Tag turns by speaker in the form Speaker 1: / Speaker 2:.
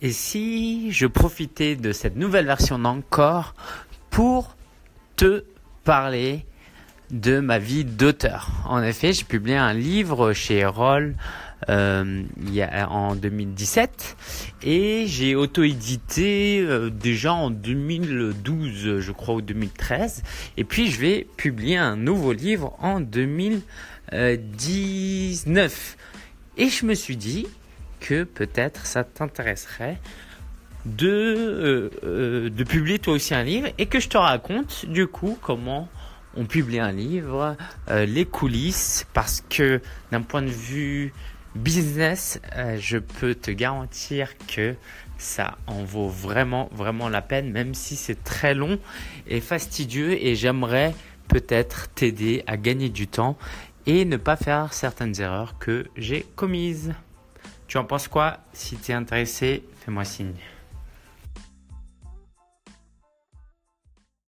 Speaker 1: Et si je profitais de cette nouvelle version d'Encore pour te parler de ma vie d'auteur? En effet, j'ai publié un livre chez Roll euh, en 2017 et j'ai auto-édité euh, déjà en 2012 je crois ou 2013 et puis je vais publier un nouveau livre en 2019 et je me suis dit que peut-être ça t'intéresserait de, euh, de publier toi aussi un livre et que je te raconte du coup comment on publie un livre, les coulisses, parce que d'un point de vue business, euh, je peux te garantir que ça en vaut vraiment, vraiment la peine, même si c'est très long et fastidieux et j'aimerais peut-être t'aider à gagner du temps et ne pas faire certaines erreurs que j'ai commises. Tu en penses quoi? Si tu es intéressé, fais-moi signe.